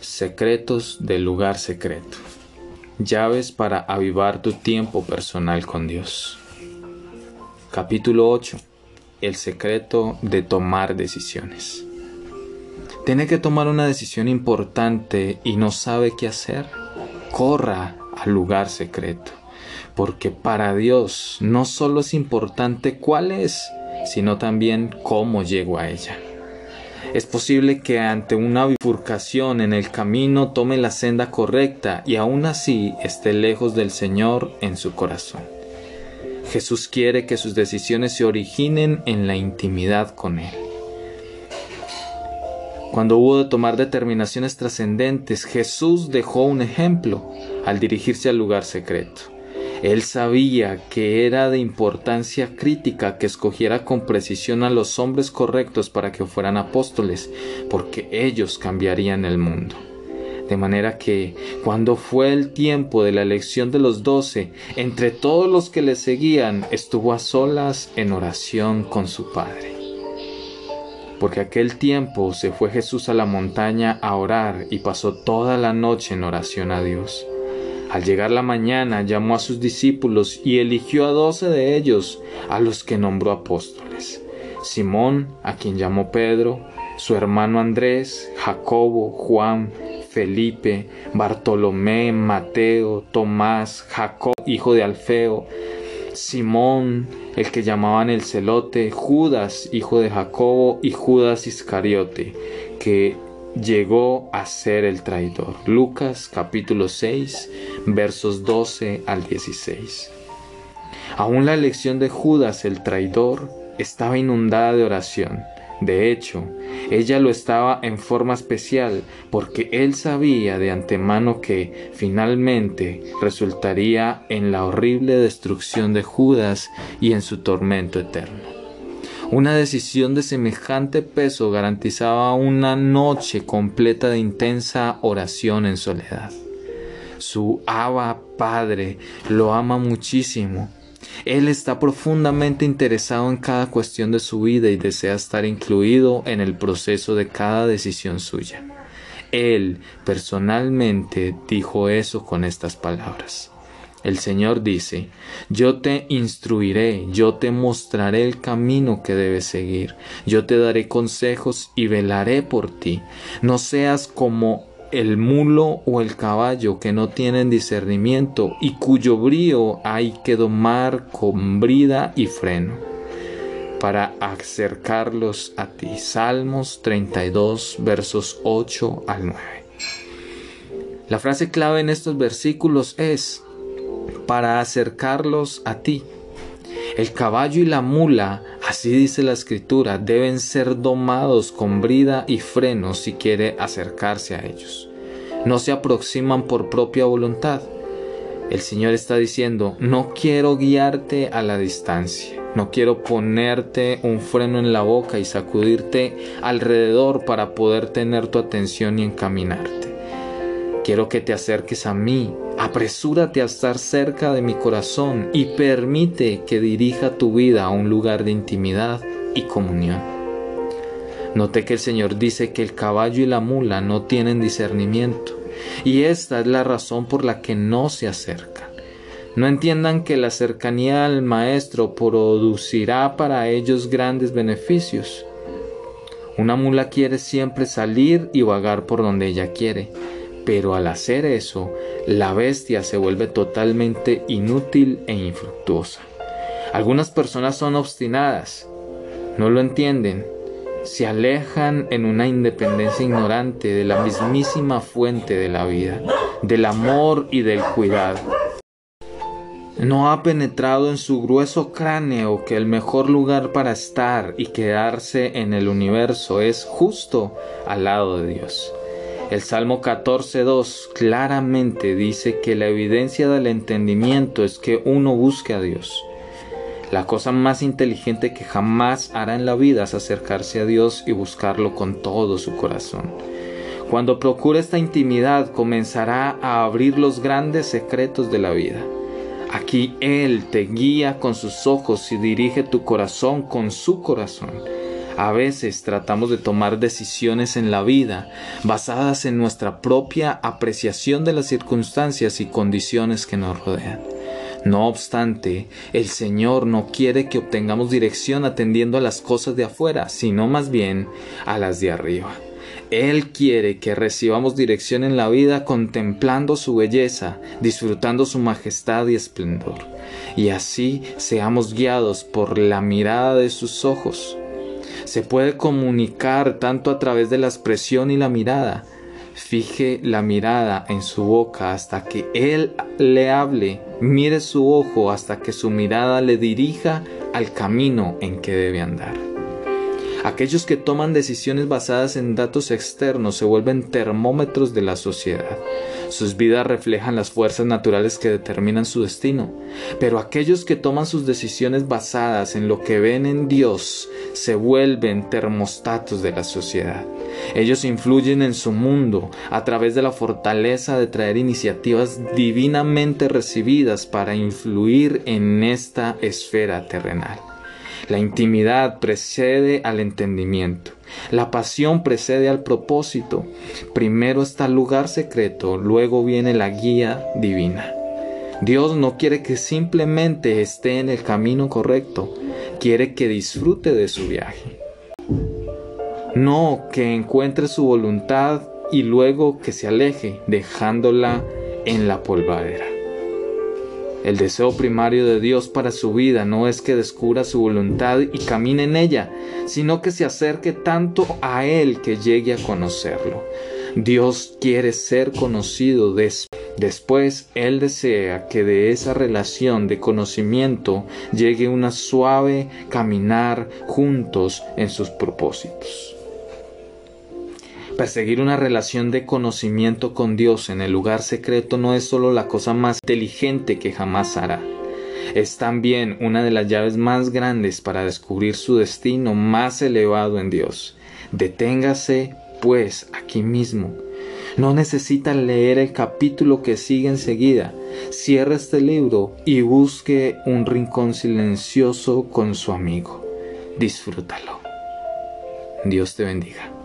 Secretos del lugar secreto. Llaves para avivar tu tiempo personal con Dios. Capítulo 8. El secreto de tomar decisiones. Tiene que tomar una decisión importante y no sabe qué hacer. Corra al lugar secreto. Porque para Dios no solo es importante cuál es, sino también cómo llego a ella. Es posible que ante una bifurcación en el camino tome la senda correcta y aún así esté lejos del Señor en su corazón. Jesús quiere que sus decisiones se originen en la intimidad con Él. Cuando hubo de tomar determinaciones trascendentes, Jesús dejó un ejemplo al dirigirse al lugar secreto. Él sabía que era de importancia crítica que escogiera con precisión a los hombres correctos para que fueran apóstoles, porque ellos cambiarían el mundo. De manera que, cuando fue el tiempo de la elección de los doce, entre todos los que le seguían, estuvo a solas en oración con su Padre. Porque aquel tiempo se fue Jesús a la montaña a orar y pasó toda la noche en oración a Dios. Al llegar la mañana llamó a sus discípulos y eligió a doce de ellos, a los que nombró apóstoles. Simón, a quien llamó Pedro, su hermano Andrés, Jacobo, Juan, Felipe, Bartolomé, Mateo, Tomás, Jacob, hijo de Alfeo, Simón, el que llamaban el celote, Judas, hijo de Jacobo, y Judas Iscariote, que llegó a ser el traidor. Lucas capítulo 6 versos 12 al 16. Aún la elección de Judas el traidor estaba inundada de oración. De hecho, ella lo estaba en forma especial porque él sabía de antemano que finalmente resultaría en la horrible destrucción de Judas y en su tormento eterno. Una decisión de semejante peso garantizaba una noche completa de intensa oración en soledad. Su Abba Padre lo ama muchísimo. Él está profundamente interesado en cada cuestión de su vida y desea estar incluido en el proceso de cada decisión suya. Él personalmente dijo eso con estas palabras. El Señor dice, yo te instruiré, yo te mostraré el camino que debes seguir, yo te daré consejos y velaré por ti. No seas como el mulo o el caballo que no tienen discernimiento y cuyo brío hay que domar con brida y freno para acercarlos a ti. Salmos 32 versos 8 al 9. La frase clave en estos versículos es para acercarlos a ti. El caballo y la mula, así dice la escritura, deben ser domados con brida y freno si quiere acercarse a ellos. No se aproximan por propia voluntad. El Señor está diciendo, no quiero guiarte a la distancia, no quiero ponerte un freno en la boca y sacudirte alrededor para poder tener tu atención y encaminarte. Quiero que te acerques a mí Apresúrate a estar cerca de mi corazón y permite que dirija tu vida a un lugar de intimidad y comunión. Noté que el Señor dice que el caballo y la mula no tienen discernimiento, y esta es la razón por la que no se acercan. No entiendan que la cercanía al Maestro producirá para ellos grandes beneficios. Una mula quiere siempre salir y vagar por donde ella quiere, pero al hacer eso, la bestia se vuelve totalmente inútil e infructuosa. Algunas personas son obstinadas, no lo entienden, se alejan en una independencia ignorante de la mismísima fuente de la vida, del amor y del cuidado. No ha penetrado en su grueso cráneo que el mejor lugar para estar y quedarse en el universo es justo al lado de Dios. El Salmo 14.2 claramente dice que la evidencia del entendimiento es que uno busque a Dios. La cosa más inteligente que jamás hará en la vida es acercarse a Dios y buscarlo con todo su corazón. Cuando procura esta intimidad comenzará a abrir los grandes secretos de la vida. Aquí Él te guía con sus ojos y dirige tu corazón con su corazón. A veces tratamos de tomar decisiones en la vida basadas en nuestra propia apreciación de las circunstancias y condiciones que nos rodean. No obstante, el Señor no quiere que obtengamos dirección atendiendo a las cosas de afuera, sino más bien a las de arriba. Él quiere que recibamos dirección en la vida contemplando su belleza, disfrutando su majestad y esplendor, y así seamos guiados por la mirada de sus ojos. Se puede comunicar tanto a través de la expresión y la mirada. Fije la mirada en su boca hasta que Él le hable, mire su ojo hasta que su mirada le dirija al camino en que debe andar. Aquellos que toman decisiones basadas en datos externos se vuelven termómetros de la sociedad. Sus vidas reflejan las fuerzas naturales que determinan su destino. Pero aquellos que toman sus decisiones basadas en lo que ven en Dios se vuelven termostatos de la sociedad. Ellos influyen en su mundo a través de la fortaleza de traer iniciativas divinamente recibidas para influir en esta esfera terrenal. La intimidad precede al entendimiento. La pasión precede al propósito. Primero está el lugar secreto, luego viene la guía divina. Dios no quiere que simplemente esté en el camino correcto, quiere que disfrute de su viaje. No que encuentre su voluntad y luego que se aleje, dejándola en la polvadera. El deseo primario de Dios para su vida no es que descubra su voluntad y camine en ella, sino que se acerque tanto a Él que llegue a conocerlo. Dios quiere ser conocido después. Él desea que de esa relación de conocimiento llegue una suave caminar juntos en sus propósitos. Perseguir una relación de conocimiento con Dios en el lugar secreto no es solo la cosa más inteligente que jamás hará. Es también una de las llaves más grandes para descubrir su destino más elevado en Dios. Deténgase, pues, aquí mismo. No necesita leer el capítulo que sigue enseguida. Cierre este libro y busque un rincón silencioso con su amigo. Disfrútalo. Dios te bendiga.